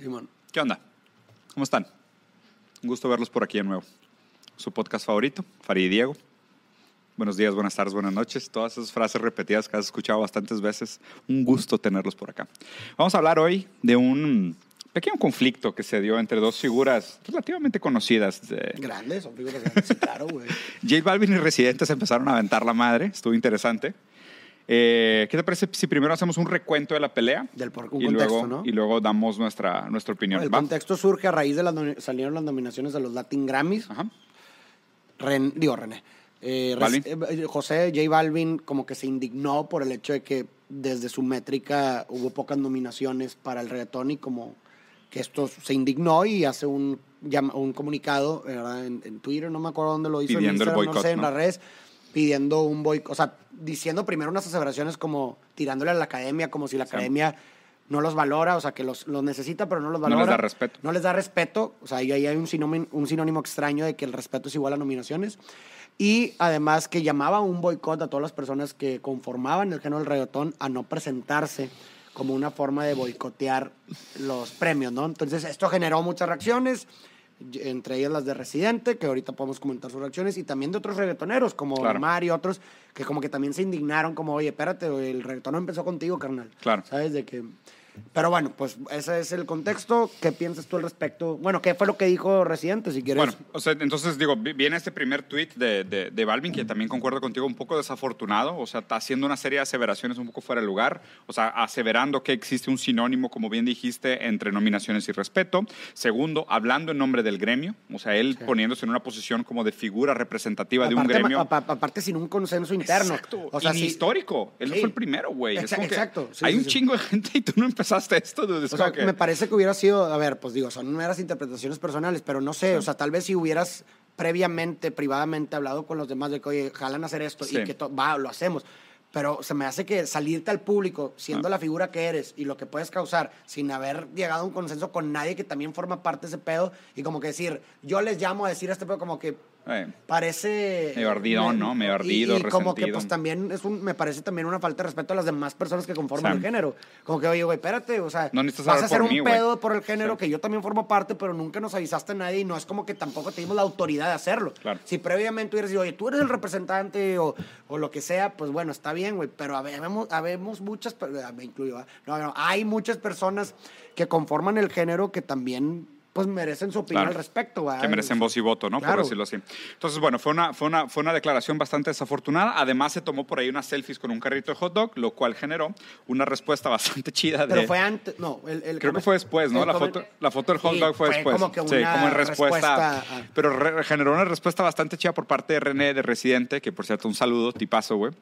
Simón. ¿Qué onda? ¿Cómo están? Un gusto verlos por aquí de nuevo. Su podcast favorito, Farid y Diego. Buenos días, buenas tardes, buenas noches. Todas esas frases repetidas que has escuchado bastantes veces. Un gusto tenerlos por acá. Vamos a hablar hoy de un pequeño conflicto que se dio entre dos figuras relativamente conocidas. de- Grandes, son figuras grandes. Sí, claro, güey. J Balvin y Residentes empezaron a aventar la madre. Estuvo interesante. Eh, ¿Qué te parece si primero hacemos un recuento de la pelea? Del por- un y contexto, luego, ¿no? Y luego damos nuestra, nuestra opinión. El ¿va? contexto surge a raíz de las salieron las nominaciones de los Latin Grammys. Ajá. Ren- digo, René. Eh, Balvin. eh, José J Balvin como que se indignó por el hecho de que desde su métrica hubo pocas nominaciones para el reggaetón y como que esto se indignó y hace un, un comunicado ¿verdad? En, en Twitter, no me acuerdo dónde lo hizo, en Pidiendo el Instagram, no sé, en ¿no? las redes, pidiendo un boicot, o sea, diciendo primero unas aseveraciones como tirándole a la academia, como si la Sí. academia no los valora, o sea, que los, los necesita, pero no los No valora. les da respeto. No les da respeto, o sea, ahí hay un sinónimo, un sinónimo extraño de que el respeto es igual a nominaciones. Y además que llamaba a un boicot a todas las personas que conformaban el género del reggaetón a no presentarse como una forma de boicotear los premios, ¿no? Entonces esto generó muchas reacciones, entre ellas las de Residente, que ahorita podemos comentar sus reacciones, y también de otros reggaetoneros, como Claro. Omar y otros, que como que también se indignaron, como, oye, espérate, el reggaetón no empezó contigo, carnal. Claro. ¿Sabes? De que... Pero bueno, pues ese es el contexto. ¿Qué piensas tú al respecto? Bueno, ¿qué fue lo que dijo Residente, si quieres? Bueno, o sea, entonces digo, vi- viene este primer tweet de, de, de Balvin, que también concuerdo contigo, un poco desafortunado, o sea, está haciendo una serie de aseveraciones un poco fuera de lugar, o sea, aseverando que existe un sinónimo, como bien dijiste, entre nominaciones y respeto. Segundo, hablando en nombre del gremio, o sea, él poniéndose en una posición como de figura representativa de un Aparte- gremio. apa- aparte sin un consenso interno. Exacto. O sea, y sí- histórico. Él no Sí. fue el primero, güey. Es Exa- como que exacto. Sí, hay sí, un sí. chingo de gente y tú no empezaste esto. dude. Es O sea, me parece que hubiera sido, a ver, pues digo, son meras interpretaciones personales, pero no sé, o sea, tal vez si hubieras previamente, privadamente hablado con los demás de que, oye, jalan a hacer esto Sí. y que va, lo hacemos. Pero se me hace que salirte al público, siendo Ah. la figura que eres y lo que puedes causar, sin haber llegado a un consenso con nadie que también forma parte de ese pedo, y como que decir, yo les llamo a decir este pedo como que Eh, parece Medio ardidón, me- ¿no? Medio y- ardido, y, como que pues también es un me parece también una falta de respeto a las demás personas que conforman Sí. el género como que oye güey espérate o sea No necesitas vas a hacer un mí, pedo por el género que yo también formo parte pero nunca nos avisaste a nadie y no es como que tampoco tuvimos la autoridad de hacerlo Claro. si previamente hubieras dicho oye tú eres el representante o, o lo que sea pues bueno está bien güey pero habemos, habemos muchas ah, me incluyo ¿va? no, no, hay muchas personas que conforman el género que también pues merecen su opinión Claro. al respecto ¿va? que merecen voz y voto, ¿no? Por Claro. decirlo así. Entonces, bueno, fue una, fue, una, fue una declaración bastante desafortunada. Además, se tomó por ahí unas selfies con un carrito de hot dog, lo cual generó una respuesta bastante chida de... Pero fue antes, no, el, el Creo que fue después, ¿no? La foto, la foto del hot Sí, dog fue, después. como que sí, una como en respuesta. respuesta a- Pero re- generó una respuesta bastante chida por parte de René de Residente, que por cierto, un saludo, tipazo, güey.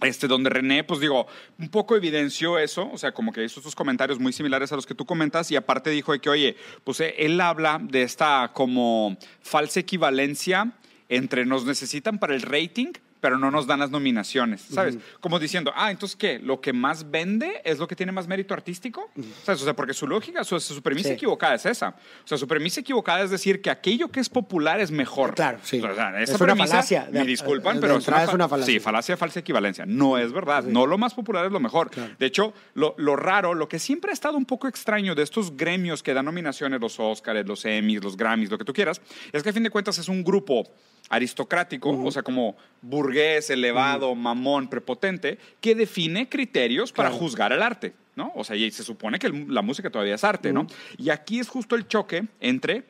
Este, donde René, pues digo, un poco evidenció eso, o sea, como que hizo estos comentarios muy similares a los que tú comentas, y aparte dijo de que, oye, pues eh, él habla de esta como falsa equivalencia entre nos necesitan para el rating, pero no nos dan las nominaciones, ¿sabes? Como diciendo, ah, entonces, ¿qué? ¿Lo que más vende es lo que tiene más mérito artístico? ¿Sabes? O sea, porque su lógica, su, su premisa Sí. equivocada es esa. O sea, su premisa equivocada es decir que aquello que es popular es mejor. Claro, sí. O sea, Es esa una premisa, falacia. Me disculpan, de pero es fa- una falacia. Sí, falacia, falsa equivalencia. No es verdad. No lo más popular es lo mejor. Claro. De hecho, lo, lo raro, lo que siempre ha estado un poco extraño de estos gremios que dan nominaciones, los Oscars, los Emmys, los Grammys, lo que tú quieras, es que a fin de cuentas es un grupo aristocrático, o sea, como burgués, elevado, mamón, prepotente, que define criterios para Claro. juzgar el arte, ¿no? O sea, y se supone que la música todavía es arte, ¿no? Y aquí es justo el choque entre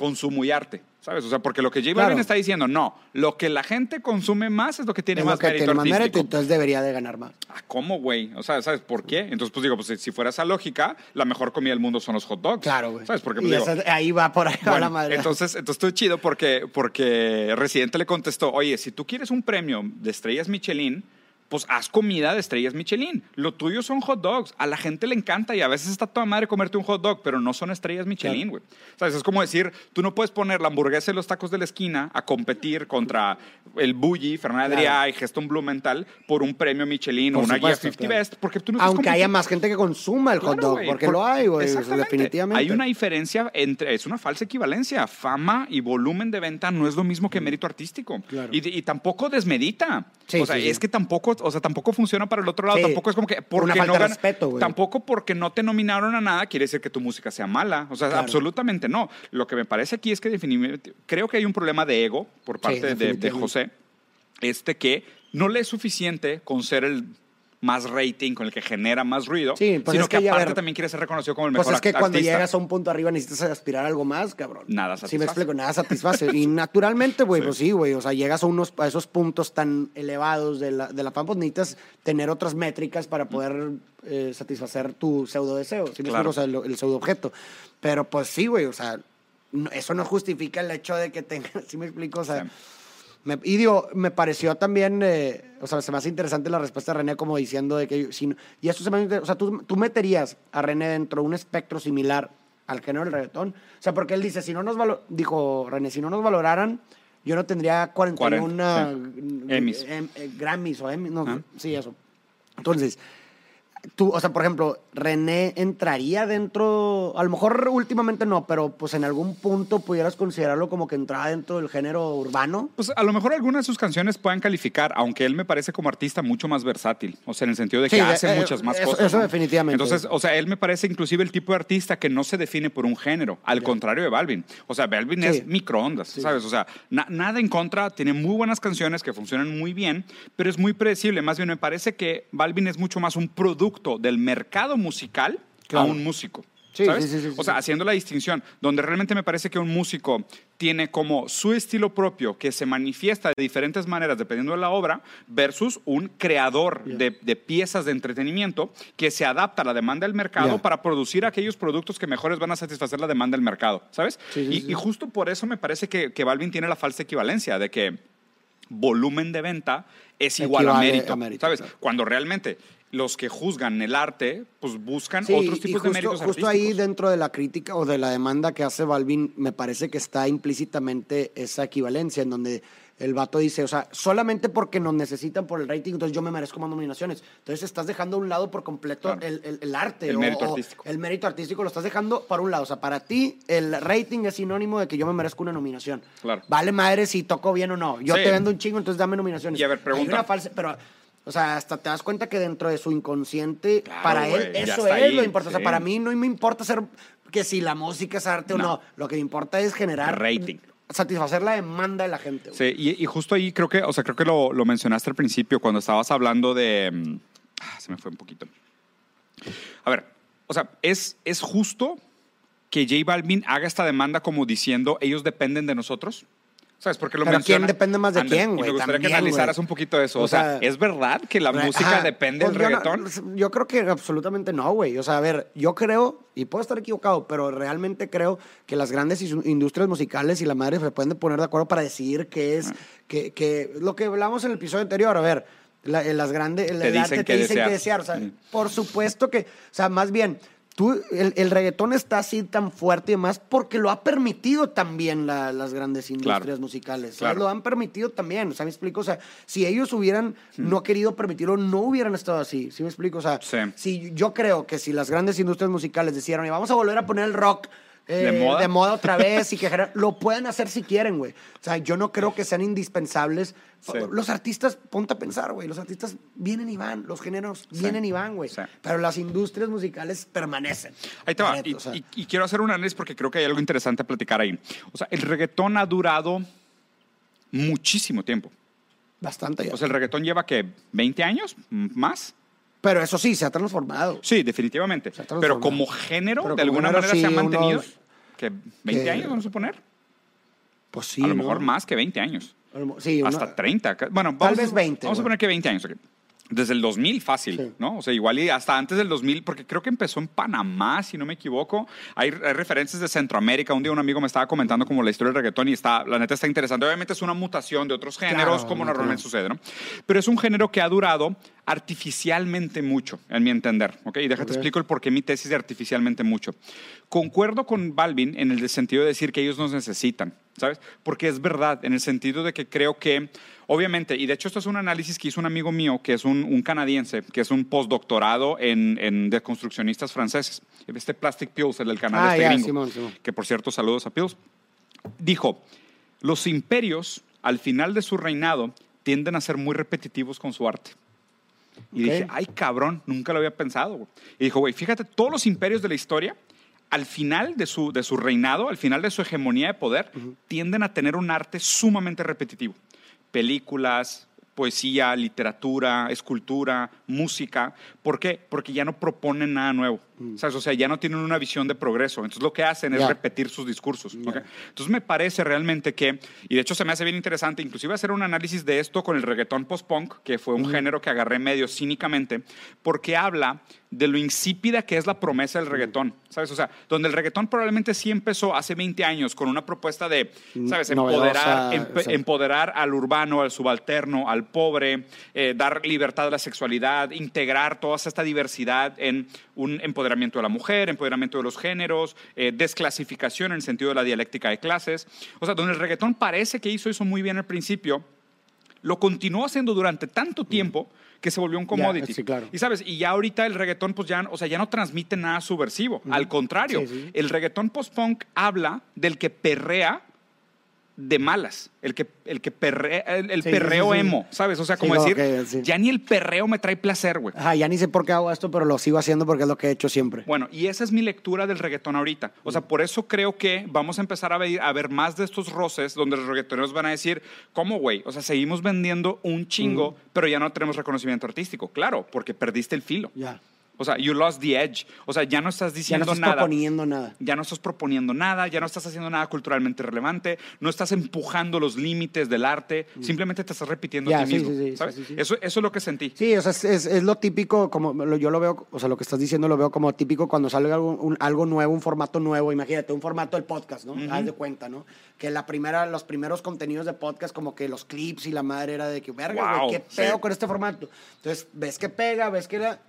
consumo y arte, ¿sabes? O sea, porque lo que J Claro. Balvin está diciendo, no, lo que la gente consume más es lo que tiene es lo más que mérito tiene más artístico. mérito, entonces debería de ganar más. Ah, ¿Cómo, güey? O sea, ¿sabes por qué? Entonces, pues digo, pues si fuera esa lógica, la mejor comida del mundo son los hot dogs. Claro, güey. ¿Sabes? Porque, y pues, digo, esa- ahí va por ahí va bueno, la madre. Entonces, entonces estuvo chido porque, porque Residente le contestó, oye, si tú quieres un premio de estrellas Michelin, pues haz comida de estrellas Michelin. Lo tuyo son hot dogs. A la gente le encanta y a veces está toda madre comerte un hot dog, pero no son estrellas Michelin, güey. ¿Sabes? Es como decir, tú no puedes poner la hamburguesa y los tacos de la esquina a competir contra el Bully, Fernanda Claro. Y Geston Blumenthal por un premio Michelin Por o una supuesto, guía 50 claro. Best, porque tú no Aunque haya más gente que consuma el hot Claro, dog, güey, porque por- lo hay, güey, definitivamente. Hay una diferencia entre, es una falsa equivalencia. Fama y volumen de venta no es lo mismo que mérito artístico. Claro. Y, y tampoco desmedita. Sí, o sea, sí, sí. es que tampoco o sea, tampoco funciona para el otro lado. Sí. Tampoco es como que porque Una falta no de respeto, güey. Tampoco porque no te nominaron a nada quiere decir que tu música sea mala. O sea, Claro. absolutamente no. Lo que me parece aquí es que definitivamente creo que hay un problema de ego por Sí, parte de- de, definitivamente. José, este que no le es suficiente con ser el más rating, con el que genera más ruido, Sí, pues sino es que, que ya aparte ver- también quiere ser reconocido como el Pues mejor es que cuando llegas a un punto arriba necesitas aspirar a algo más, cabrón. Nada Sí, me satisface. explico, nada satisface. y naturalmente, güey, Sí. pues sí, güey. O sea, llegas a, unos, a esos puntos tan elevados de la, de la fama, pues necesitas tener otras métricas para poder eh, satisfacer tu pseudo deseo. ¿sí me Claro. explico? O sea, el, el pseudo objeto. Pero pues sí, güey, o sea, no- eso no justifica el hecho de que tengas, ¿sí me explico? O sea, Sí. Me- y digo, me pareció también, eh, o sea, se me hace interesante la respuesta de René como diciendo de que, si y esto se me hace o sea, tú, tú meterías a René dentro de un espectro similar al género del reggaetón, o sea, porque él dice, si no nos valo- dijo René, si no nos valoraran, yo no tendría 41 40, mm, Emmys. em- eh, Grammys o Emmys, no, Ah. sí, eso. Entonces, tú, o sea, por ejemplo, René entraría dentro, a lo mejor últimamente no, pero pues en algún punto pudieras considerarlo como que entraba dentro del género urbano. Pues a lo mejor algunas de sus canciones puedan calificar, aunque él me parece como artista mucho más versátil. O sea, en el sentido de que Sí, hace eh, muchas más eso- cosas. eso ¿no? definitivamente. Entonces, o sea, él me parece inclusive el tipo de artista que no se define por un género, al contrario de Balvin. O sea, Balvin Sí. es microondas, ¿sabes? O sea, na- nada en contra, tiene muy buenas canciones que funcionan muy bien, pero es muy predecible. Más bien, me parece que Balvin es mucho más un producto del mercado musical Claro. a un músico. Sí, ¿sabes? sí, sí, sí, o sea, haciendo la distinción, donde realmente me parece que un músico tiene como su estilo propio que se manifiesta de diferentes maneras dependiendo de la obra, versus un creador de, de piezas de entretenimiento que se adapta a la demanda del mercado para producir aquellos productos que mejores van a satisfacer la demanda del mercado, ¿sabes? Y, justo por eso me parece que, que Balvin tiene la falsa equivalencia de que volumen de venta es igual a mérito, a mérito, ¿sabes? claro. Cuando realmente los que juzgan el arte, pues buscan Sí, otros y tipos justo, de méritos justo ahí dentro de la crítica o de la demanda que hace Balvin, me parece que está implícitamente esa equivalencia en donde el vato dice, o sea, solamente porque nos necesitan por el rating, entonces yo me merezco más nominaciones. Entonces estás dejando a un lado por completo Claro. el, el- el arte. El o- mérito artístico. El mérito artístico lo estás dejando para un lado. O sea, para ti el rating es sinónimo de que yo me merezco una nominación. Claro. Vale madre si toco bien o no. Yo Sí. te vendo un chingo, entonces dame nominaciones. Y a ver, Hay pregunta. una falsa, pero... O sea, hasta te das cuenta que dentro de su inconsciente, Claro, para él, eso es ahí, lo importante. O sea, para mí no me importa ser que si la música es arte o No. Lo que me importa es generar Rating. satisfacer la demanda de la gente. güey. Sí, y, y justo ahí creo que, o sea, creo que lo, lo mencionaste al principio cuando estabas hablando de. mm, ah, se me fue un poquito. A ver, o sea, es, es justo que J Balvin haga esta demanda como diciendo ellos dependen de nosotros. ¿Sabes? Porque lo Pero menciona. ¿quién depende más de quién, güey? Me gustaría que También, analizaras güey. un poquito eso. O, O sea, sea, ¿es verdad que la Re- música ajá. depende Pues del yo no- reggaetón? yo creo que absolutamente no, güey. O sea, a ver, yo creo, y puedo estar equivocado, pero realmente creo que las grandes industrias musicales y la madre se pueden poner de acuerdo para decidir qué Ah. es, que, que lo que hablamos en el episodio anterior, a ver, la- las grandes, el, Te dicen arte qué te dicen desear. qué desear. O sea, Mm. por supuesto que, o sea, más bien, tú, el, el reggaetón está así tan fuerte y demás porque lo ha permitido también la- las grandes industrias Claro. musicales. Lo han permitido también, o sea, me explico, o sea, si ellos hubieran no querido permitirlo, no hubieran estado así, ¿sí me explico? O sea, Sí. si yo creo que si las grandes industrias musicales decidieran, "Y vamos a volver a poner el rock eh, ¿De moda? otra vez y que lo pueden hacer si quieren, güey. O sea, yo no creo que sean indispensables. Sí. Los artistas, ponte a pensar, güey, los artistas vienen y van, los géneros vienen y van, güey. Sí. Pero las industrias musicales permanecen. Ahí te va. Neta, Y, o sea, y- y quiero hacer un análisis porque creo que hay algo interesante a platicar ahí. O sea, el reggaetón ha durado muchísimo tiempo. bastante ya. O sea, el reggaetón lleva que 20 años más. Pero eso sí, se ha transformado. Sí, definitivamente. Pero como género, Pero de como alguna género, manera se ha mantenido. unos- que 20 que- años, vamos a suponer. Pues sí. a lo ¿no? mejor más que 20 años. Sí, Hasta una- 30. ca- Bueno, Tal vamos vez a, 20, Vamos a poner que 20 años. ok. Desde el 2000 fácil, Sí. ¿no? O sea, igual y hasta antes del 2000, porque creo que empezó en Panamá, si no me equivoco. Hay, hay referencias de Centroamérica. Un día un amigo me estaba comentando como la historia del reggaetón y está, la neta está interesante. Obviamente es una mutación de otros géneros, Claro, como no, normalmente claro. sucede, ¿no? Pero es un género que ha durado artificialmente mucho, en mi entender, ¿ok? Y déjate Ok. explico el por qué mi tesis de artificialmente mucho. Concuerdo con Balvin en el sentido de decir que ellos nos necesitan, ¿sabes? Porque es verdad, en el sentido de que creo que, obviamente, y de hecho esto es un análisis que hizo un amigo mío, que es un, un canadiense, que es un postdoctorado en, en deconstruccionistas franceses, este Plastic Pills, el del canal Ah, este ya, gringo, Simón, Simón. que por cierto, saludos a Pills, dijo, los imperios, al final de su reinado, tienden a ser muy repetitivos con su arte. Y Ok. dije, ay, cabrón, nunca lo había pensado, güey. Y dijo, güey, fíjate, todos los imperios de la historia, al final de su, de su reinado, al final de su hegemonía de poder, tienden a tener un arte sumamente repetitivo. Películas, poesía, literatura, escultura, música. ¿Por qué? Porque ya no proponen nada nuevo. ¿sabes? O sea, ya no tienen una visión de progreso. Entonces lo que hacen es Ya. repetir sus discursos. ¿ok? Entonces me parece realmente que, y de hecho se me hace bien interesante, inclusive hacer un análisis de esto con el reggaetón post-punk, que fue un género que agarré medio cínicamente, porque habla de lo insípida que es la promesa del reggaetón, ¿sabes? O sea, donde el reggaetón probablemente sí empezó hace 20 años con una propuesta de, ¿sabes? Novedosa, Empoderar, empoderar al urbano, al subalterno, al pobre, eh, dar libertad a la sexualidad, integrar toda esta diversidad en un empoderamiento de la mujer, empoderamiento de los géneros, eh, desclasificación en el sentido de la dialéctica de clases. O sea, donde el reggaetón parece que hizo eso muy bien al principio, lo continuó haciendo durante tanto tiempo que se volvió un commodity. sí, claro. Y sabes, y ya ahorita el reggaetón pues ya, o sea, ya no transmite nada subversivo, al contrario, Sí, sí. el reggaetón post-punk habla del que perrea de malas, el que, el que el, el Sí, perreo sí, sí. emo, ¿sabes? O sea, como decir, ya ni el perreo me trae placer, güey. Ajá, ya ni sé por qué hago esto, pero lo sigo haciendo porque es lo que he hecho siempre. Bueno, y esa es mi lectura del reggaetón ahorita. O sea, por eso creo que vamos a empezar a ver, a ver más de estos roces donde los reggaetoneros van a decir, ¿cómo, güey? O sea, seguimos vendiendo un chingo, pero ya no tenemos reconocimiento artístico. Claro, porque perdiste el filo. Ya. O sea, you lost the edge. O sea, ya no estás Ya no diciendo estás nada. proponiendo nada. Ya no estás proponiendo nada, ya no estás haciendo nada culturalmente relevante, no estás empujando los límites del arte, simplemente te estás repitiendo Ya, a ti sí, mismo. sí, sí, ¿sabes? Eso, eso es lo que sentí. Sí, o sea, es, es- es lo típico, como yo lo veo, o sea, lo que estás diciendo lo veo como típico cuando sale algo, un- algo nuevo, un formato nuevo. Imagínate, un formato del podcast, ¿no? Haz de cuenta, ¿no? Que la primera, los primeros contenidos de podcast, como que los clips y la madre era de que, verga, Wow, qué pedo con este formato. Entonces, ves que pega, ves que era.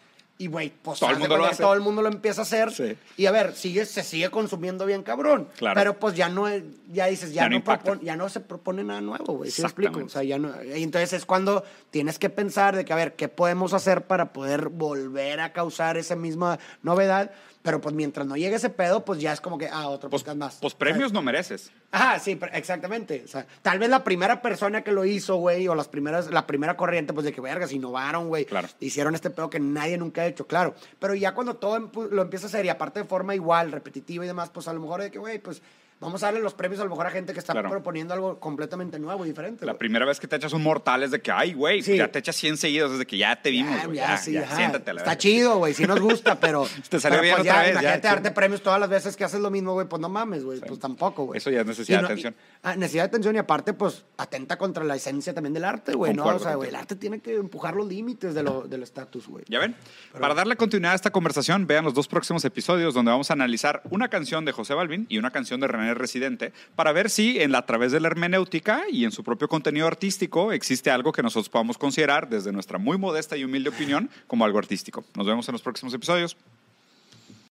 Y, güey, pues Todo el mundo lo hace. todo el mundo lo empieza a hacer. Sí. Y a ver, sigue, se sigue consumiendo bien cabrón. Claro. Pero pues ya no, ya dices, ya, Ya no propone- ya no se propone nada nuevo, güey. ¿Sí me explico? O sea, ya no, y entonces es cuando tienes que pensar de que, a ver, ¿qué podemos hacer para poder volver a causar esa misma novedad? Pero pues mientras no llegue ese pedo, pues ya es como que, ah, otro Pues, podcast más. pues premios no mereces. Ajá, sí, exactamente. O sea, tal vez la primera persona que lo hizo, güey, o las primeras, la primera corriente, pues de que vergas, innovaron, güey. Claro. Hicieron este pedo que nadie nunca ha hecho, claro. Pero ya cuando todo lo empieza a hacer y aparte de forma igual, repetitiva y demás, pues a lo mejor de que, güey, pues vamos a darle los premios a lo mejor a gente que está Claro. proponiendo algo completamente nuevo y diferente. La primera vez que te echas un mortal es de que, ay, güey, Sí. ya te echas 100 seguidos desde que ya te vimos, Ya, Ya, sí, ya, siéntate a la Está chido, güey, sí nos gusta, pero. Te salió pero, bien pues, otra vez, Imagínate darte premios todas las veces que haces lo mismo, güey, pues no mames, güey, pues tampoco, güey. Eso ya es necesidad de atención. y- ah, necesidad de atención y aparte, pues atenta contra la esencia también del arte, güey, ¿no? O sea, güey, el arte tiene que empujar los límites de lo- del estatus, güey. ¿Ya ven? Para darle continuidad a esta conversación, vean los dos próximos episodios donde vamos a analizar una canción de José Balvin y una canción de René Residente para ver si en la, a través de la hermenéutica y en su propio contenido artístico existe algo que nosotros podamos considerar desde nuestra muy modesta y humilde opinión como algo artístico. Nos vemos en los próximos episodios.